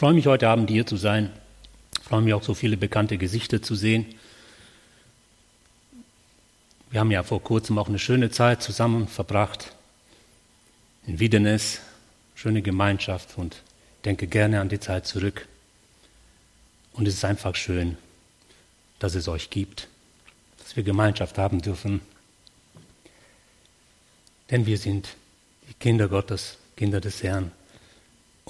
freue mich heute Abend hier zu sein. Ich freue mich auch so viele bekannte Gesichter zu sehen. Wir haben ja vor kurzem auch eine schöne Zeit zusammen verbracht in Wiedenes, schöne Gemeinschaft und denke gerne an die Zeit zurück. Und es ist einfach schön, dass es euch gibt, dass wir Gemeinschaft haben dürfen. Denn wir sind die Kinder Gottes, Kinder des Herrn.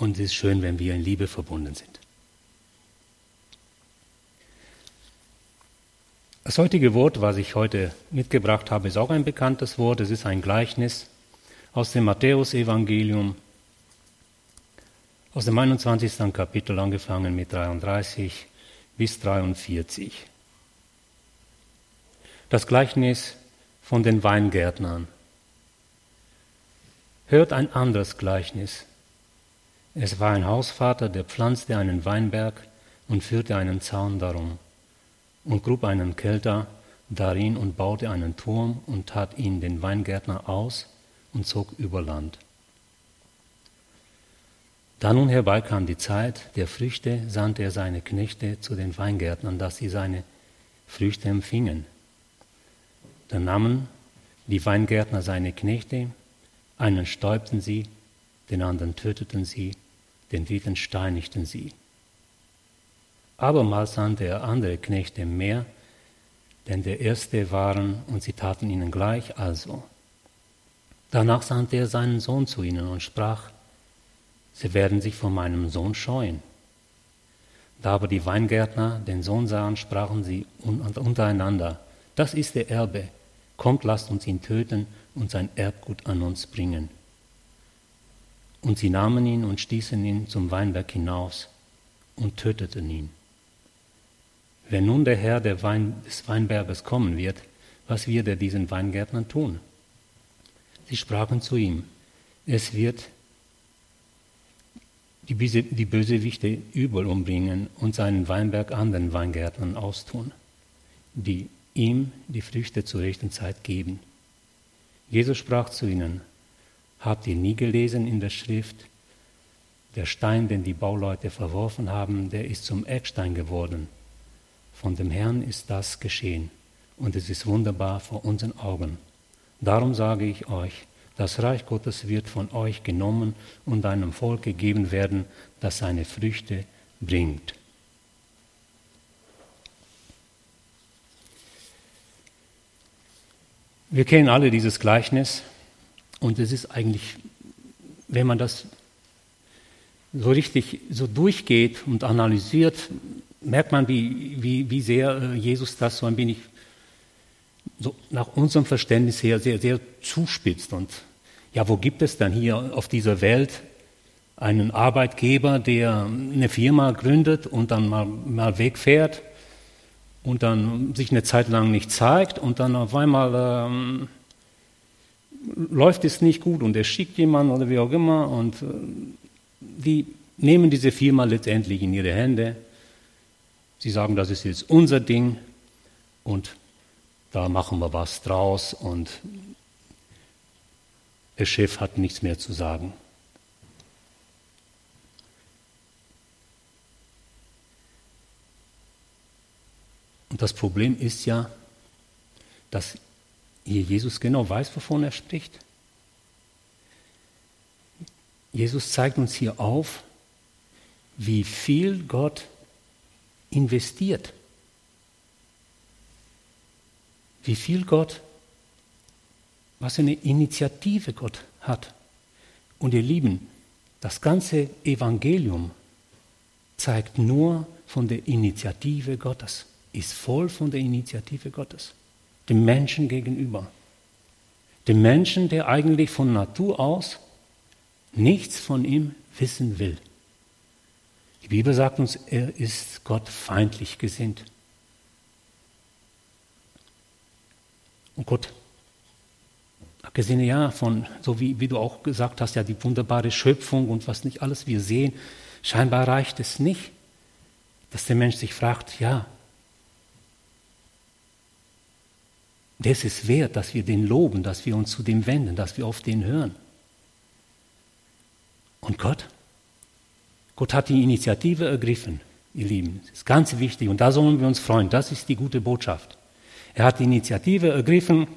Und es ist schön, wenn wir in Liebe verbunden sind. Das heutige Wort, was ich heute mitgebracht habe, ist auch ein bekanntes Wort. Es ist ein Gleichnis aus dem Matthäusevangelium, aus dem 21. Kapitel angefangen mit 33 bis 43. Das Gleichnis von den Weingärtnern. Hört ein anderes Gleichnis. Es war ein Hausvater, der pflanzte einen Weinberg und führte einen Zaun darum und grub einen Kelter darin und baute einen Turm und tat ihn den Weingärtner aus und zog über Land. Da nun herbeikam die Zeit der Früchte, sandte er seine Knechte zu den Weingärtnern, dass sie seine Früchte empfingen. Da nahmen die Weingärtner seine Knechte, einen stäubten sie, den anderen töteten sie, den dritten steinigten sie. Abermals sandte er andere Knechte mehr, denn der erste waren, und sie taten ihnen gleich also. Danach sandte er seinen Sohn zu ihnen und sprach, Sie werden sich vor meinem Sohn scheuen. Da aber die Weingärtner den Sohn sahen, sprachen sie untereinander, das ist der Erbe, kommt, lasst uns ihn töten und sein Erbgut an uns bringen. Und sie nahmen ihn und stießen ihn zum Weinberg hinaus und töteten ihn. Wenn nun der Herr der Wein, des Weinberges kommen wird, was wird er diesen Weingärtnern tun? Sie sprachen zu ihm, es wird die, die Bösewichte übel umbringen und seinen Weinberg anderen Weingärtnern austun, die ihm die Früchte zur rechten Zeit geben. Jesus sprach zu ihnen, habt ihr nie gelesen in der Schrift, der Stein, den die Bauleute verworfen haben, der ist zum Eckstein geworden. Von dem Herrn ist das geschehen und es ist wunderbar vor unseren Augen. Darum sage ich euch, das Reich Gottes wird von euch genommen und einem Volk gegeben werden, das seine Früchte bringt. Wir kennen alle dieses Gleichnis und es ist eigentlich, wenn man das so richtig so durchgeht und analysiert, merkt man, wie, wie, wie sehr äh, Jesus das so ein wenig so nach unserem Verständnis her sehr, sehr zuspitzt. Und ja, wo gibt es dann hier auf dieser Welt einen Arbeitgeber, der eine Firma gründet und dann mal, mal wegfährt und dann sich eine Zeit lang nicht zeigt und dann auf einmal ähm, läuft es nicht gut und er schickt jemanden oder wie auch immer und äh, die nehmen diese Firma letztendlich in ihre Hände. Sie sagen, das ist jetzt unser Ding und da machen wir was draus und der Chef hat nichts mehr zu sagen. Und das Problem ist ja, dass hier Jesus genau weiß, wovon er spricht. Jesus zeigt uns hier auf, wie viel Gott investiert wie viel Gott, was eine Initiative Gott hat. Und ihr Lieben, das ganze Evangelium zeigt nur von der Initiative Gottes, ist voll von der Initiative Gottes, dem Menschen gegenüber. Dem Menschen, der eigentlich von Natur aus nichts von ihm wissen will. Die Bibel sagt uns, er ist Gott feindlich gesinnt. Und Gott, abgesehen ja von, so wie, wie du auch gesagt hast, ja die wunderbare Schöpfung und was nicht alles wir sehen, scheinbar reicht es nicht, dass der Mensch sich fragt, ja, das ist wert, dass wir den loben, dass wir uns zu dem wenden, dass wir auf den hören. Und Gott? Gott hat die Initiative ergriffen, ihr Lieben. Das ist ganz wichtig und da sollen wir uns freuen. Das ist die gute Botschaft. Er hat die Initiative ergriffen,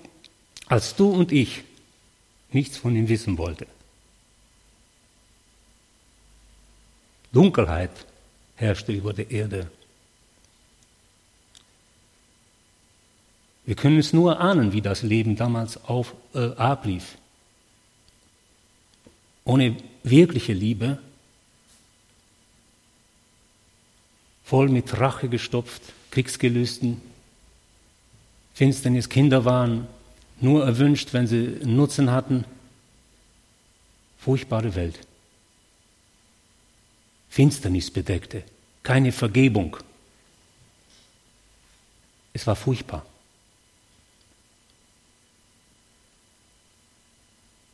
als du und ich nichts von ihm wissen wollten. Dunkelheit herrschte über der Erde. Wir können es nur ahnen, wie das Leben damals auf, äh, ablief. Ohne wirkliche Liebe, voll mit Rache gestopft, Kriegsgelüsten, Finsternis, Kinder waren nur erwünscht, wenn sie Nutzen hatten. Furchtbare Welt. Finsternis bedeckte, keine Vergebung. Es war furchtbar.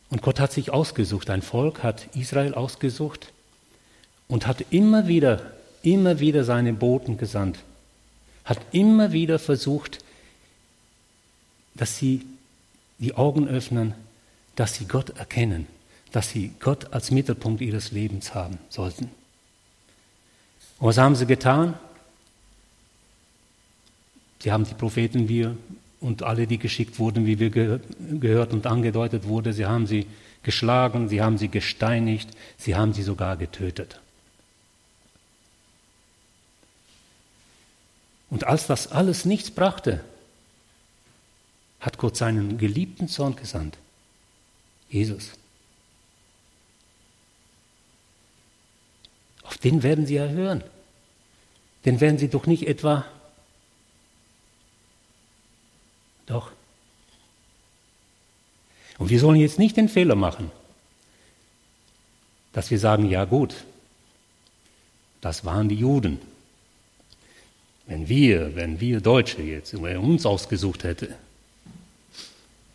Und Gott hat sich ausgesucht, ein Volk hat Israel ausgesucht und hat immer wieder, immer wieder seine Boten gesandt, hat immer wieder versucht, dass sie die Augen öffnen, dass sie Gott erkennen, dass sie Gott als Mittelpunkt ihres Lebens haben sollten. Und was haben sie getan? Sie haben die Propheten wir und alle, die geschickt wurden, wie wir gehört und angedeutet wurde, sie haben sie geschlagen, sie haben sie gesteinigt, sie haben sie sogar getötet. Und als das alles nichts brachte, hat Gott seinen geliebten Sohn gesandt, Jesus. Auf den werden Sie ja hören. Den werden Sie doch nicht etwa. Doch. Und wir sollen jetzt nicht den Fehler machen, dass wir sagen, ja gut, das waren die Juden. Wenn wir, wenn wir Deutsche jetzt uns ausgesucht hätten,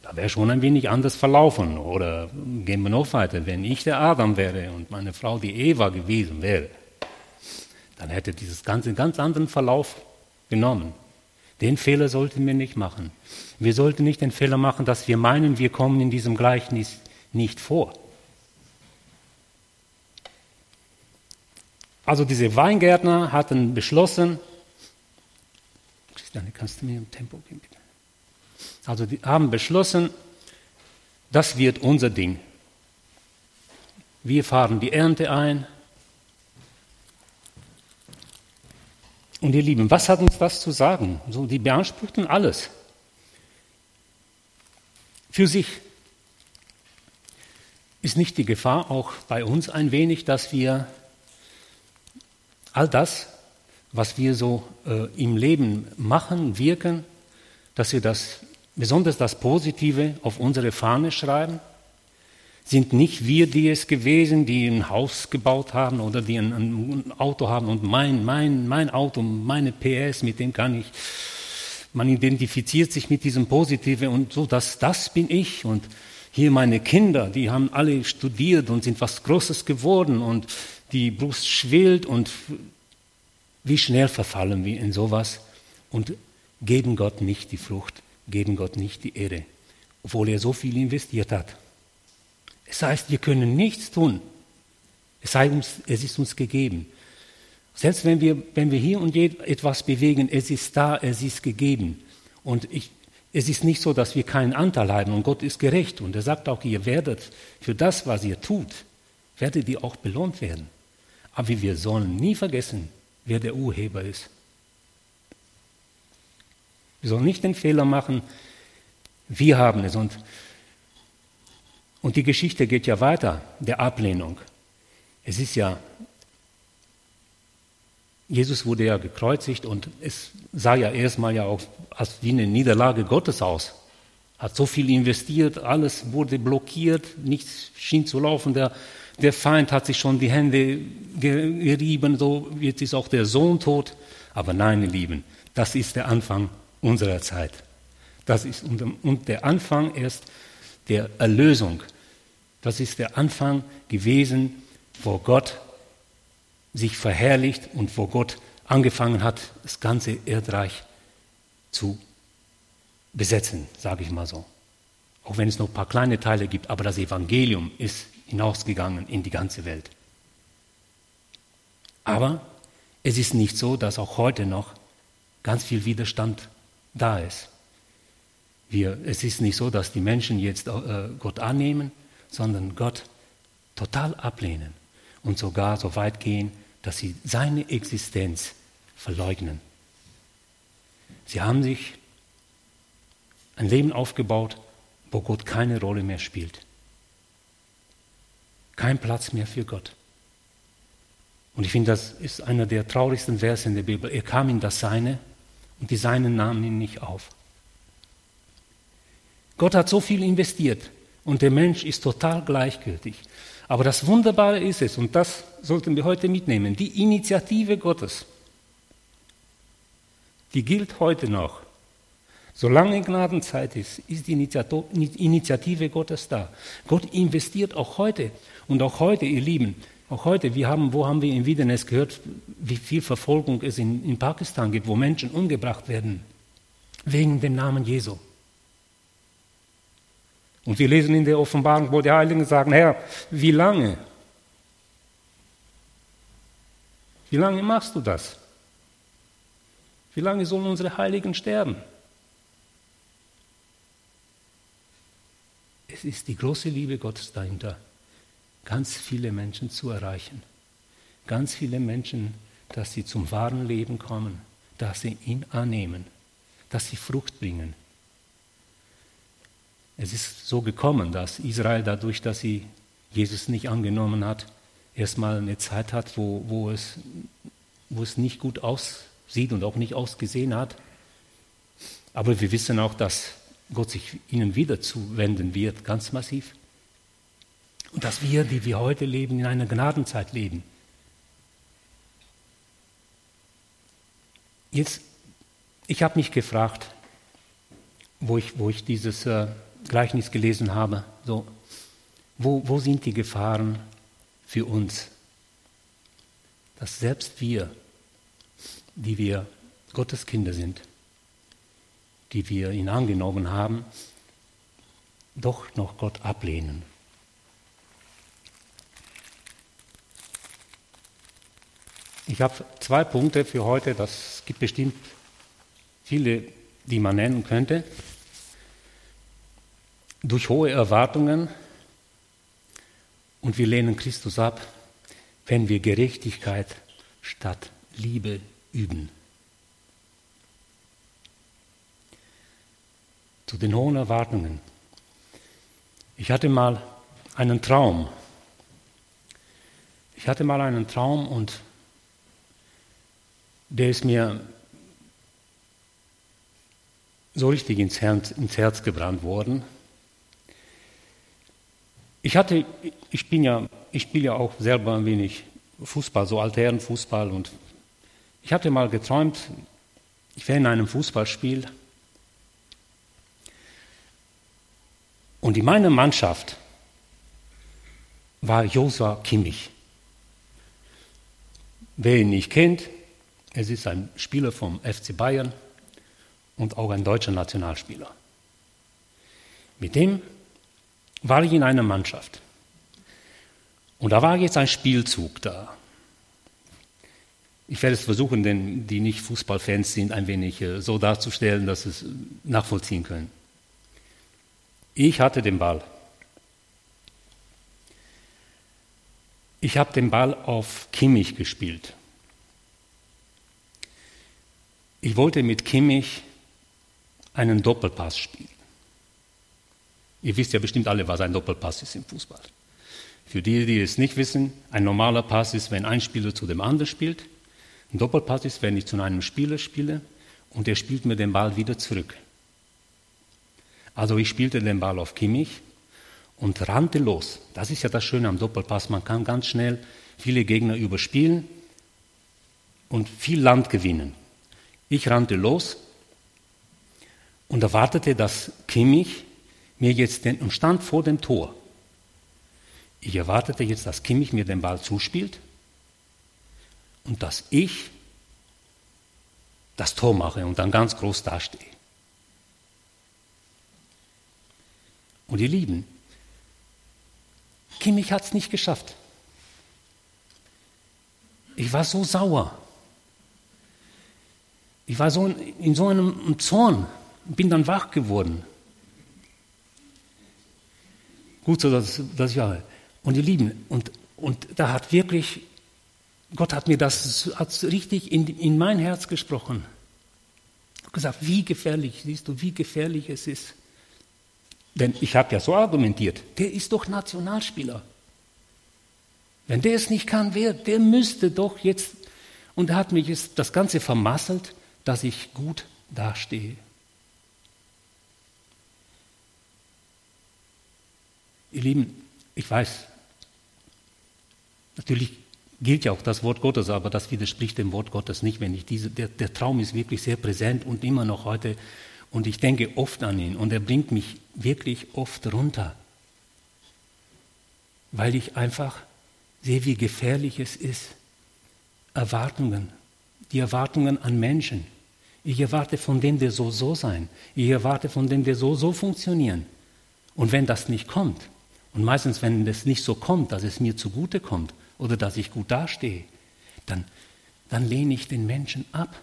da wäre schon ein wenig anders verlaufen. Oder gehen wir noch weiter, wenn ich der Adam wäre und meine Frau die Eva gewesen wäre, dann hätte dieses Ganze einen ganz anderen Verlauf genommen. Den Fehler sollten wir nicht machen. Wir sollten nicht den Fehler machen, dass wir meinen, wir kommen in diesem Gleichnis nicht vor. Also diese Weingärtner hatten beschlossen, Christiane, kannst du mir im Tempo geben, bitte? Also die haben beschlossen, das wird unser Ding. Wir fahren die Ernte ein. Und ihr Lieben, was hat uns das zu sagen? So, die beanspruchten alles. Für sich ist nicht die Gefahr auch bei uns ein wenig, dass wir all das, was wir so äh, im Leben machen, wirken, dass wir das besonders das Positive auf unsere Fahne schreiben? Sind nicht wir die es gewesen, die ein Haus gebaut haben oder die ein, ein Auto haben und mein, mein, mein Auto, meine PS, mit dem kann ich, man identifiziert sich mit diesem Positive und so, das, das bin ich und hier meine Kinder, die haben alle studiert und sind was Großes geworden und die Brust schwillt und wie schnell verfallen wir in sowas und geben Gott nicht die Frucht geben Gott nicht die Ehre, obwohl er so viel investiert hat. Es heißt, wir können nichts tun. Es, sei uns, es ist uns gegeben. Selbst wenn wir, wenn wir hier und je etwas bewegen, es ist da, es ist gegeben. Und ich, es ist nicht so, dass wir keinen Anteil haben und Gott ist gerecht. Und er sagt auch, ihr werdet für das, was ihr tut, werdet ihr auch belohnt werden. Aber wir sollen nie vergessen, wer der Urheber ist. Wir sollen nicht den Fehler machen, wir haben es. Und, und die Geschichte geht ja weiter, der Ablehnung. Es ist ja, Jesus wurde ja gekreuzigt und es sah ja erstmal ja auch als wie eine Niederlage Gottes aus. Hat so viel investiert, alles wurde blockiert, nichts schien zu laufen. Der, der Feind hat sich schon die Hände gerieben, so jetzt ist auch der Sohn tot. Aber nein, ihr Lieben, das ist der Anfang unserer Zeit. Das ist und der Anfang erst der Erlösung. Das ist der Anfang gewesen, wo Gott sich verherrlicht und wo Gott angefangen hat, das ganze Erdreich zu besetzen, sage ich mal so. Auch wenn es noch ein paar kleine Teile gibt, aber das Evangelium ist hinausgegangen in die ganze Welt. Aber es ist nicht so, dass auch heute noch ganz viel Widerstand da ist. Wir, es ist nicht so, dass die Menschen jetzt äh, Gott annehmen, sondern Gott total ablehnen und sogar so weit gehen, dass sie seine Existenz verleugnen. Sie haben sich ein Leben aufgebaut, wo Gott keine Rolle mehr spielt. Kein Platz mehr für Gott. Und ich finde, das ist einer der traurigsten Verse in der Bibel. Er kam in das Seine und die Seinen nahmen ihn nicht auf. Gott hat so viel investiert und der Mensch ist total gleichgültig. Aber das Wunderbare ist es, und das sollten wir heute mitnehmen, die Initiative Gottes, die gilt heute noch. Solange Gnadenzeit ist, ist die Initiative Gottes da. Gott investiert auch heute. Und auch heute, ihr Lieben, auch heute, wir haben, wo haben wir in Wiedenes gehört, wie viel Verfolgung es in, in Pakistan gibt, wo Menschen umgebracht werden, wegen dem Namen Jesu. Und wir lesen in der Offenbarung, wo die Heiligen sagen, Herr, wie lange? Wie lange machst du das? Wie lange sollen unsere Heiligen sterben? Es ist die große Liebe Gottes dahinter, ganz viele Menschen zu erreichen. Ganz viele Menschen, dass sie zum wahren Leben kommen, dass sie ihn annehmen, dass sie Frucht bringen. Es ist so gekommen, dass Israel dadurch, dass sie Jesus nicht angenommen hat, erstmal eine Zeit hat, wo, wo, es, wo es nicht gut aussieht und auch nicht ausgesehen hat. Aber wir wissen auch, dass Gott sich ihnen wieder zuwenden wird, ganz massiv. Und dass wir, die wir heute leben, in einer Gnadenzeit leben. Jetzt, ich habe mich gefragt, wo ich, wo ich dieses äh, Gleichnis gelesen habe, so, wo, wo sind die Gefahren für uns? Dass selbst wir, die wir Gottes Kinder sind, die wir ihn angenommen haben, doch noch Gott ablehnen. Ich habe zwei Punkte für heute, das gibt bestimmt viele, die man nennen könnte durch hohe Erwartungen und wir lehnen Christus ab, wenn wir Gerechtigkeit statt Liebe üben. Zu den hohen Erwartungen. Ich hatte mal einen Traum. Ich hatte mal einen Traum und der ist mir so richtig ins Herz, ins Herz gebrannt worden. Ich hatte, ich bin ja, ich spiele ja auch selber ein wenig Fußball, so Altherrenfußball und ich hatte mal geträumt, ich wäre in einem Fußballspiel und in meiner Mannschaft war Josua Kimmich. Wer ihn nicht kennt, es ist ein Spieler vom FC Bayern und auch ein deutscher Nationalspieler. Mit dem war ich in einer Mannschaft. Und da war jetzt ein Spielzug da. Ich werde es versuchen, denn die nicht Fußballfans sind, ein wenig äh, so darzustellen, dass sie es nachvollziehen können. Ich hatte den Ball. Ich habe den Ball auf Kimmich gespielt. Ich wollte mit Kimmich einen Doppelpass spielen. Ihr wisst ja bestimmt alle, was ein Doppelpass ist im Fußball. Für die, die es nicht wissen, ein normaler Pass ist, wenn ein Spieler zu dem anderen spielt. Ein Doppelpass ist, wenn ich zu einem Spieler spiele und der spielt mir den Ball wieder zurück. Also ich spielte den Ball auf Kimmich und rannte los. Das ist ja das Schöne am Doppelpass. Man kann ganz schnell viele Gegner überspielen und viel Land gewinnen. Ich rannte los und erwartete, dass Kimmich mir jetzt den, und stand vor dem Tor. Ich erwartete jetzt, dass Kimmich mir den Ball zuspielt und dass ich das Tor mache und dann ganz groß dastehe. Und ihr Lieben, Kimmich hat es nicht geschafft. ich war so sauer. Ich war so in, in so einem Zorn, bin dann wach geworden. Gut so, dass, dass ich war. Und ihr Lieben, und, und da hat wirklich, Gott hat mir das hat richtig in, in mein Herz gesprochen. Gesagt, wie gefährlich, siehst du, wie gefährlich es ist. Denn ich habe ja so argumentiert, der ist doch Nationalspieler. Wenn der es nicht kann, wer, der müsste doch jetzt, und er hat mich das Ganze vermasselt, dass ich gut dastehe. Lieben, ich weiß, natürlich gilt ja auch das Wort Gottes, aber das widerspricht dem Wort Gottes nicht, wenn ich diese, der, der Traum ist wirklich sehr präsent und immer noch heute und ich denke oft an ihn und er bringt mich wirklich oft runter, weil ich einfach sehe, wie gefährlich es ist. Erwartungen, die Erwartungen an Menschen. Ich erwarte von dem, der so so sein. Ich erwarte von dem, der so so funktionieren. Und wenn das nicht kommt, und meistens, wenn es nicht so kommt, dass es mir zugute kommt oder dass ich gut dastehe, dann, dann lehne ich den Menschen ab.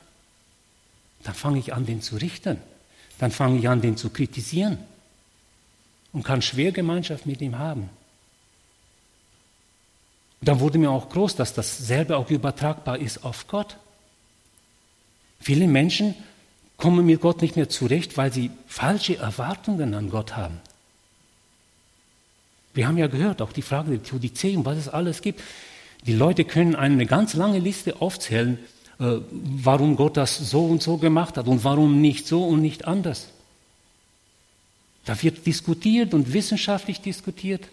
Dann fange ich an, den zu richten. Dann fange ich an, den zu kritisieren und kann schwer Gemeinschaft mit ihm haben. dann wurde mir auch groß, dass dasselbe auch übertragbar ist auf Gott. Viele Menschen kommen mit Gott nicht mehr zurecht, weil sie falsche Erwartungen an Gott haben. Wir haben ja gehört, auch die Frage der Theodizee und was es alles gibt. Die Leute können eine ganz lange Liste aufzählen, äh, warum Gott das so und so gemacht hat und warum nicht so und nicht anders. Da wird diskutiert und wissenschaftlich diskutiert.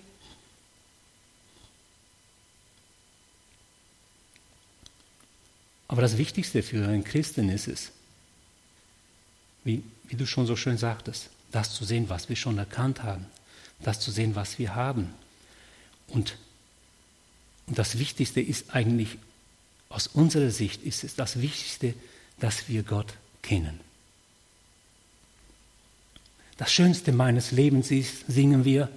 Aber das Wichtigste für einen Christen ist es, wie, wie du schon so schön sagtest, das zu sehen, was wir schon erkannt haben das zu sehen, was wir haben. Und, und das Wichtigste ist eigentlich, aus unserer Sicht ist es das Wichtigste, dass wir Gott kennen. Das Schönste meines Lebens ist, singen wir,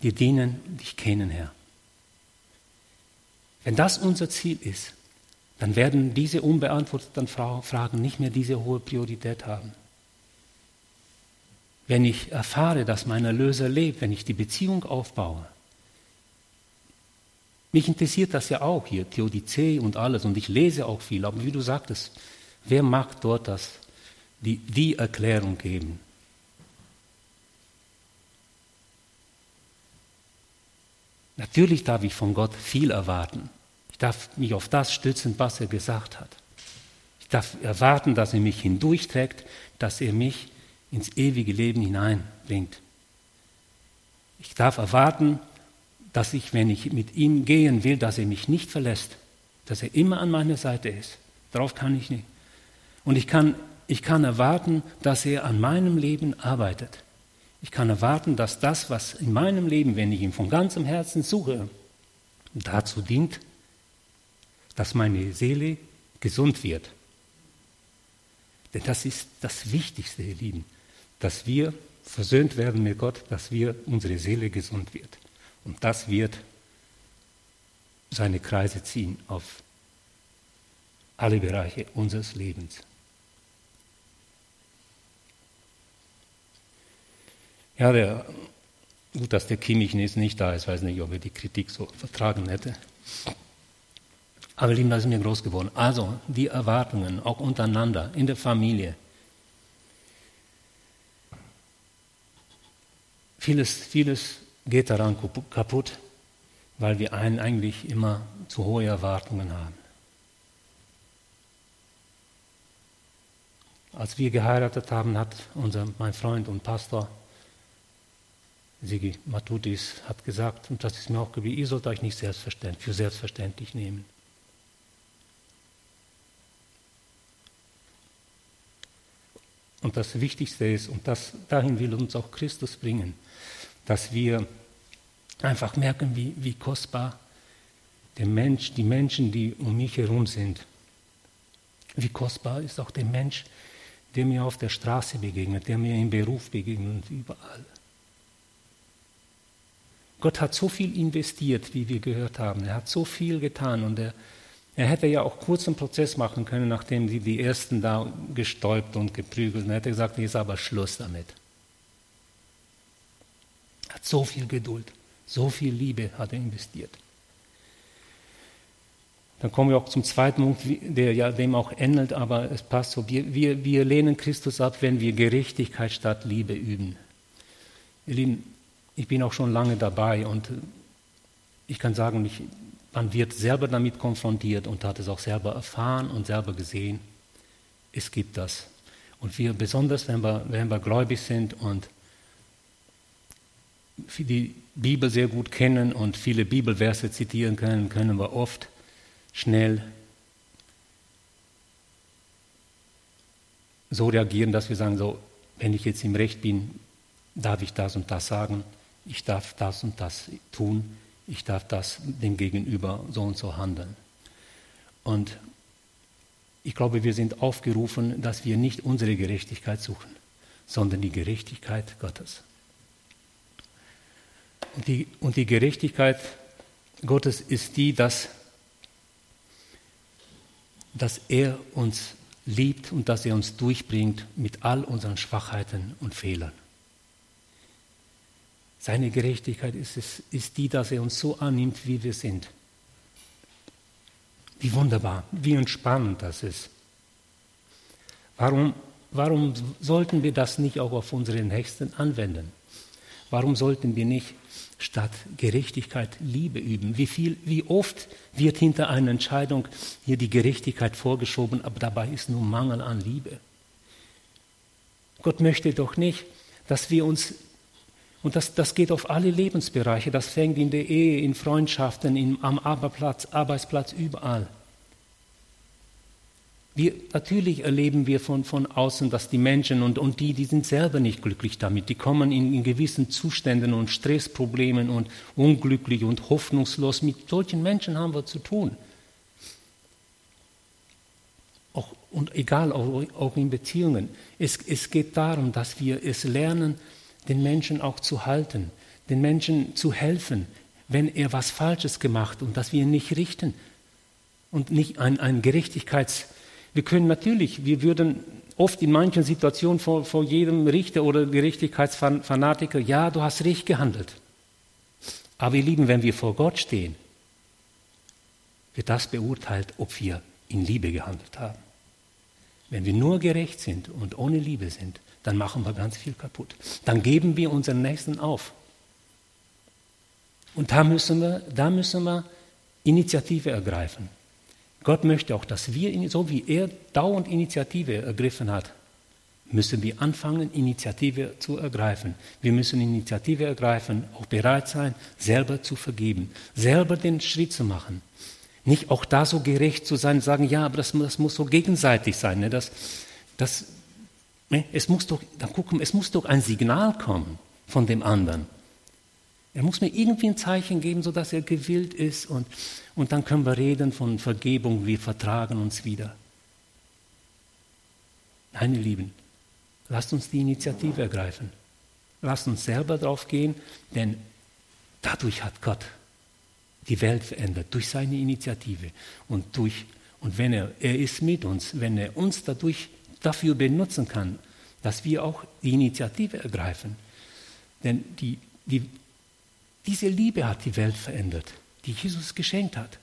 wir dienen dich kennen, Herr. Wenn das unser Ziel ist, dann werden diese unbeantworteten Fragen nicht mehr diese hohe Priorität haben wenn ich erfahre, dass mein Erlöser lebt, wenn ich die Beziehung aufbaue. Mich interessiert das ja auch hier, Theodizee und alles, und ich lese auch viel, aber wie du sagtest, wer mag dort das, die, die Erklärung geben? Natürlich darf ich von Gott viel erwarten. Ich darf mich auf das stützen, was er gesagt hat. Ich darf erwarten, dass er mich hindurchträgt, dass er mich ins ewige Leben hineinbringt. Ich darf erwarten, dass ich, wenn ich mit ihm gehen will, dass er mich nicht verlässt, dass er immer an meiner Seite ist. Darauf kann ich nicht. Und ich kann, ich kann erwarten, dass er an meinem Leben arbeitet. Ich kann erwarten, dass das, was in meinem Leben, wenn ich ihn von ganzem Herzen suche, dazu dient, dass meine Seele gesund wird. Denn das ist das Wichtigste, ihr Lieben dass wir versöhnt werden mit Gott, dass wir unsere Seele gesund wird. Und das wird seine Kreise ziehen auf alle Bereiche unseres Lebens. Ja, der, gut, dass der Kimmich jetzt nicht da ist, weiß nicht, ob er die Kritik so vertragen hätte. Aber lieben, das ist mir groß geworden. Also die Erwartungen, auch untereinander, in der Familie, Vieles, vieles geht daran kaputt, weil wir einen eigentlich immer zu hohe Erwartungen haben. Als wir geheiratet haben, hat unser, mein Freund und Pastor Sigi Matutis hat gesagt, und das ist mir auch geblieben, ihr sollt euch nicht selbstverständlich, für selbstverständlich nehmen. Und das Wichtigste ist, und das, dahin will uns auch Christus bringen, dass wir einfach merken, wie, wie kostbar der Mensch, die Menschen, die um mich herum sind, wie kostbar ist auch der Mensch, der mir auf der Straße begegnet, der mir im Beruf begegnet und überall. Gott hat so viel investiert, wie wir gehört haben. Er hat so viel getan und er, er hätte ja auch kurz einen Prozess machen können, nachdem sie die ersten da gestäubt und geprügelt. Er hätte gesagt, jetzt aber Schluss damit. Hat so viel Geduld, so viel Liebe hat er investiert. Dann kommen wir auch zum zweiten Punkt, der ja dem auch ändert, aber es passt so. Wir, wir, wir lehnen Christus ab, wenn wir Gerechtigkeit statt Liebe üben. Ihr Lieben, ich bin auch schon lange dabei und ich kann sagen, ich, man wird selber damit konfrontiert und hat es auch selber erfahren und selber gesehen. Es gibt das. Und wir, besonders wenn wir, wenn wir gläubig sind und die Bibel sehr gut kennen und viele Bibelverse zitieren können, können wir oft schnell so reagieren, dass wir sagen, so, wenn ich jetzt im Recht bin, darf ich das und das sagen, ich darf das und das tun, ich darf das dem Gegenüber so und so handeln. Und ich glaube, wir sind aufgerufen, dass wir nicht unsere Gerechtigkeit suchen, sondern die Gerechtigkeit Gottes. Und die, und die Gerechtigkeit Gottes ist die, dass dass er uns liebt und dass er uns durchbringt mit all unseren Schwachheiten und Fehlern. Seine Gerechtigkeit ist, es, ist die, dass er uns so annimmt, wie wir sind. Wie wunderbar, wie entspannend das ist. Warum, warum sollten wir das nicht auch auf unseren Nächsten anwenden? Warum sollten wir nicht statt Gerechtigkeit Liebe üben. Wie, viel, wie oft wird hinter einer Entscheidung hier die Gerechtigkeit vorgeschoben, aber dabei ist nur Mangel an Liebe. Gott möchte doch nicht, dass wir uns, und das, das geht auf alle Lebensbereiche, das fängt in der Ehe, in Freundschaften, in, am Arbeitsplatz, Arbeitsplatz, überall. Wir, natürlich erleben wir von, von außen, dass die Menschen und, und die, die sind selber nicht glücklich damit. Die kommen in, in gewissen Zuständen und Stressproblemen und unglücklich und hoffnungslos. Mit solchen Menschen haben wir zu tun. Auch, und egal, auch, auch in Beziehungen. Es, es geht darum, dass wir es lernen, den Menschen auch zu halten, den Menschen zu helfen, wenn er was Falsches gemacht und dass wir ihn nicht richten und nicht ein, ein Gerechtigkeits- wir können natürlich, wir würden oft in manchen Situationen vor, vor jedem Richter oder Gerechtigkeitsfanatiker, ja, du hast recht gehandelt. Aber ihr Lieben, wenn wir vor Gott stehen, wird das beurteilt, ob wir in Liebe gehandelt haben. Wenn wir nur gerecht sind und ohne Liebe sind, dann machen wir ganz viel kaputt. Dann geben wir unseren Nächsten auf. Und da müssen wir, da müssen wir Initiative ergreifen. Gott möchte auch, dass wir, so wie er dauernd Initiative ergriffen hat, müssen wir anfangen, Initiative zu ergreifen. Wir müssen Initiative ergreifen, auch bereit sein, selber zu vergeben, selber den Schritt zu machen. Nicht auch da so gerecht zu sein, sagen, ja, aber das, das muss so gegenseitig sein. Ne? Das, das, ne? Es muss doch, dann gucken, es muss doch ein Signal kommen von dem anderen. Er muss mir irgendwie ein Zeichen geben, sodass er gewillt ist und, und dann können wir reden von Vergebung, wir vertragen uns wieder. Nein, ihr Lieben, lasst uns die Initiative ergreifen. Lasst uns selber drauf gehen, denn dadurch hat Gott die Welt verändert, durch seine Initiative und durch, und wenn er, er ist mit uns, wenn er uns dadurch dafür benutzen kann, dass wir auch die Initiative ergreifen. Denn die, die diese Liebe hat die Welt verändert, die Jesus geschenkt hat.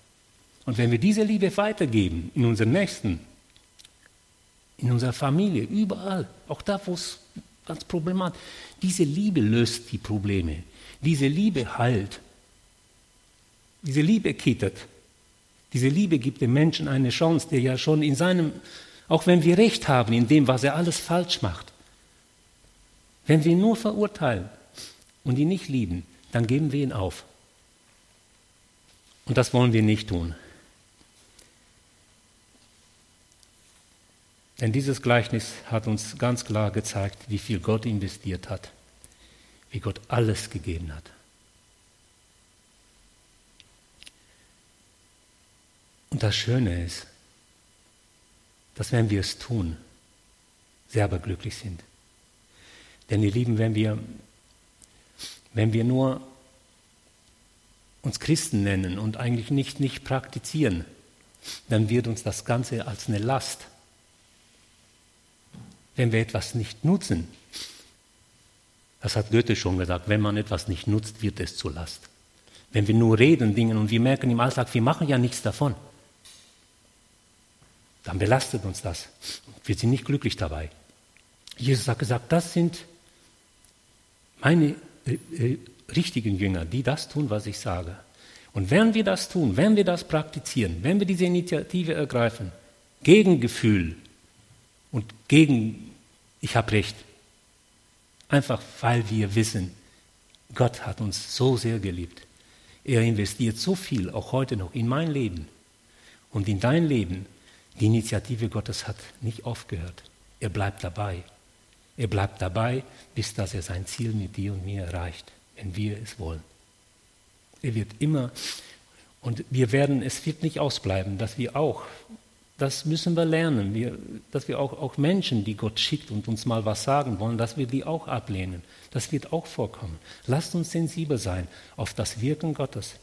Und wenn wir diese Liebe weitergeben in unseren Nächsten, in unserer Familie, überall, auch da, wo es ganz problematisch ist, diese Liebe löst die Probleme. Diese Liebe heilt. Diese Liebe kittert. Diese Liebe gibt dem Menschen eine Chance, der ja schon in seinem, auch wenn wir Recht haben in dem, was er alles falsch macht, wenn wir ihn nur verurteilen und ihn nicht lieben, dann geben wir ihn auf. Und das wollen wir nicht tun. Denn dieses Gleichnis hat uns ganz klar gezeigt, wie viel Gott investiert hat, wie Gott alles gegeben hat. Und das Schöne ist, dass wenn wir es tun, selber glücklich sind. Denn ihr Lieben, wenn wir wenn wir nur uns Christen nennen und eigentlich nicht, nicht praktizieren, dann wird uns das Ganze als eine Last. Wenn wir etwas nicht nutzen, das hat Goethe schon gesagt, wenn man etwas nicht nutzt, wird es zur Last. Wenn wir nur reden, Dingen und wir merken im Alltag, wir machen ja nichts davon, dann belastet uns das. Wir sind nicht glücklich dabei. Jesus hat gesagt, das sind meine richtigen Jünger, die das tun, was ich sage. Und wenn wir das tun, wenn wir das praktizieren, wenn wir diese Initiative ergreifen, gegen Gefühl und gegen ich habe recht, einfach weil wir wissen, Gott hat uns so sehr geliebt. Er investiert so viel, auch heute noch, in mein Leben und in dein Leben. Die Initiative Gottes hat nicht aufgehört. Er bleibt dabei. Er bleibt dabei, bis dass er sein Ziel mit dir und mir erreicht, wenn wir es wollen. Er wird immer, und wir werden, es wird nicht ausbleiben, dass wir auch, das müssen wir lernen, wir, dass wir auch, auch Menschen, die Gott schickt und uns mal was sagen wollen, dass wir die auch ablehnen. Das wird auch vorkommen. Lasst uns sensibel sein auf das Wirken Gottes,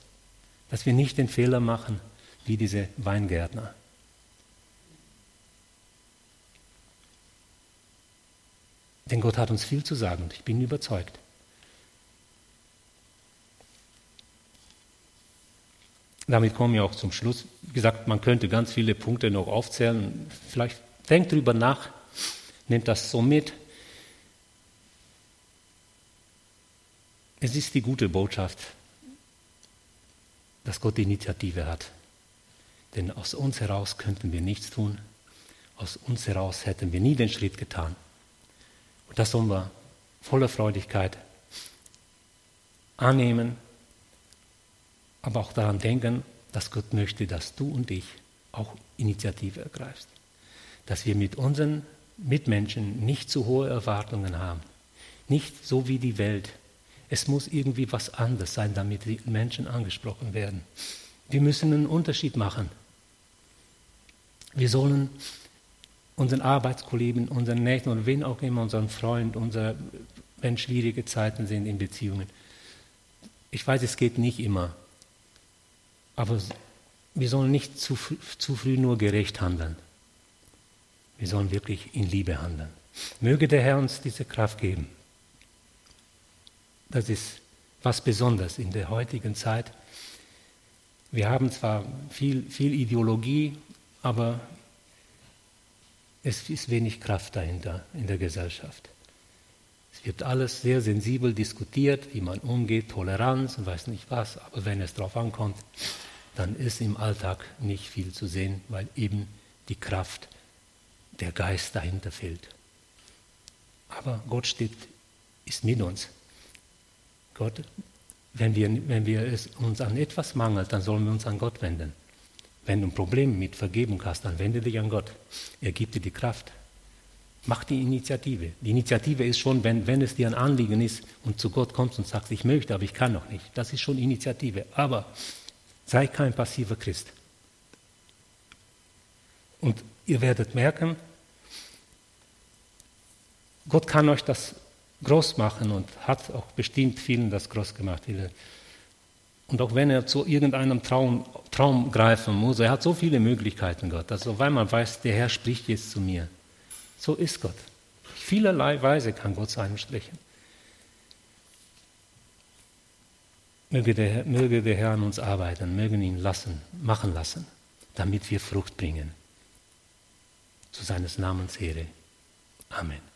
dass wir nicht den Fehler machen wie diese Weingärtner. Denn Gott hat uns viel zu sagen und ich bin überzeugt. Damit kommen wir auch zum Schluss. Wie gesagt, man könnte ganz viele Punkte noch aufzählen. Vielleicht denkt drüber nach, nehmt das so mit. Es ist die gute Botschaft, dass Gott die Initiative hat. Denn aus uns heraus könnten wir nichts tun. Aus uns heraus hätten wir nie den Schritt getan. Und das sollen wir voller Freudigkeit annehmen, aber auch daran denken, dass Gott möchte, dass du und ich auch Initiative ergreifst. Dass wir mit unseren Mitmenschen nicht zu hohe Erwartungen haben. Nicht so wie die Welt. Es muss irgendwie was anderes sein, damit die Menschen angesprochen werden. Wir müssen einen Unterschied machen. Wir sollen unseren Arbeitskollegen, unseren Nächsten oder wen auch immer, unseren Freund, unser, wenn schwierige Zeiten sind in Beziehungen. Ich weiß, es geht nicht immer, aber wir sollen nicht zu, zu früh nur gerecht handeln. Wir sollen wirklich in Liebe handeln. Möge der Herr uns diese Kraft geben. Das ist was Besonderes in der heutigen Zeit. Wir haben zwar viel, viel Ideologie, aber es ist wenig Kraft dahinter in der Gesellschaft. Es wird alles sehr sensibel diskutiert, wie man umgeht, Toleranz und weiß nicht was, aber wenn es darauf ankommt, dann ist im Alltag nicht viel zu sehen, weil eben die Kraft, der Geist dahinter fehlt. Aber Gott steht, ist mit uns. Gott, wenn wir, wenn wir es uns an etwas mangelt, dann sollen wir uns an Gott wenden. Wenn du ein Problem mit Vergebung hast, dann wende dich an Gott. Er gibt dir die Kraft. Mach die Initiative. Die Initiative ist schon, wenn, wenn es dir ein Anliegen ist und zu Gott kommst und sagst, ich möchte, aber ich kann noch nicht. Das ist schon Initiative. Aber sei kein passiver Christ. Und ihr werdet merken, Gott kann euch das groß machen und hat auch bestimmt vielen das groß gemacht. Und auch wenn er zu irgendeinem Traum, Traum greifen muss, er hat so viele Möglichkeiten, Gott. Also weil man weiß, der Herr spricht jetzt zu mir. So ist Gott. Vielerlei Weise kann Gott zu einem sprechen. Möge der, möge der Herr an uns arbeiten, mögen ihn lassen, machen lassen, damit wir Frucht bringen. Zu seines Namens Ehre. Amen.